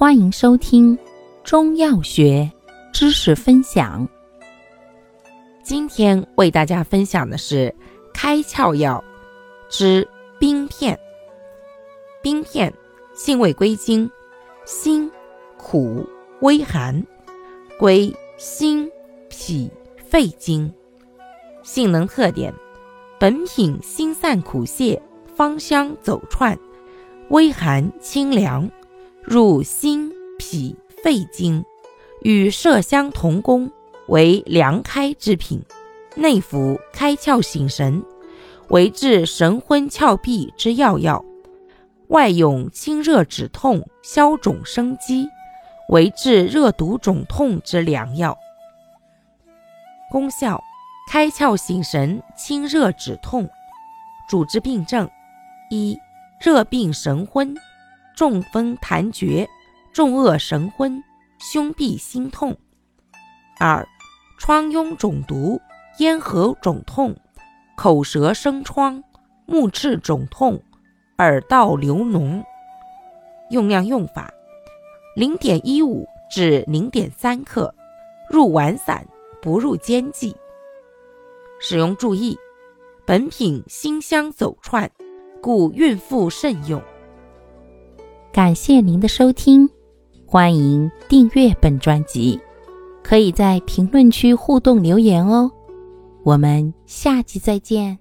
欢迎收听中药学知识分享。今天为大家分享的是开窍药之冰片。冰片性味归经：辛、苦、微寒，归心、脾、肺经。性能特点：本品辛散苦泄，芳香走窜，微寒清凉。入心、脾、肺经，与麝香同功，为凉开之品。内服开窍醒神，为治神昏窍闭之要药；外用清热止痛、消肿生肌，为治热毒肿痛之良药。功效：开窍醒神，清热止痛。主治病症：一、热病神昏。中风痰厥、重恶神昏、胸痹心痛；二、疮痈肿毒、咽喉肿痛、口舌生疮、目赤肿痛、耳道流脓。用量用法：零点一五至零点三克，入丸散，不入煎剂。使用注意：本品辛香走窜，故孕妇慎用。感谢您的收听，欢迎订阅本专辑，可以在评论区互动留言哦。我们下集再见。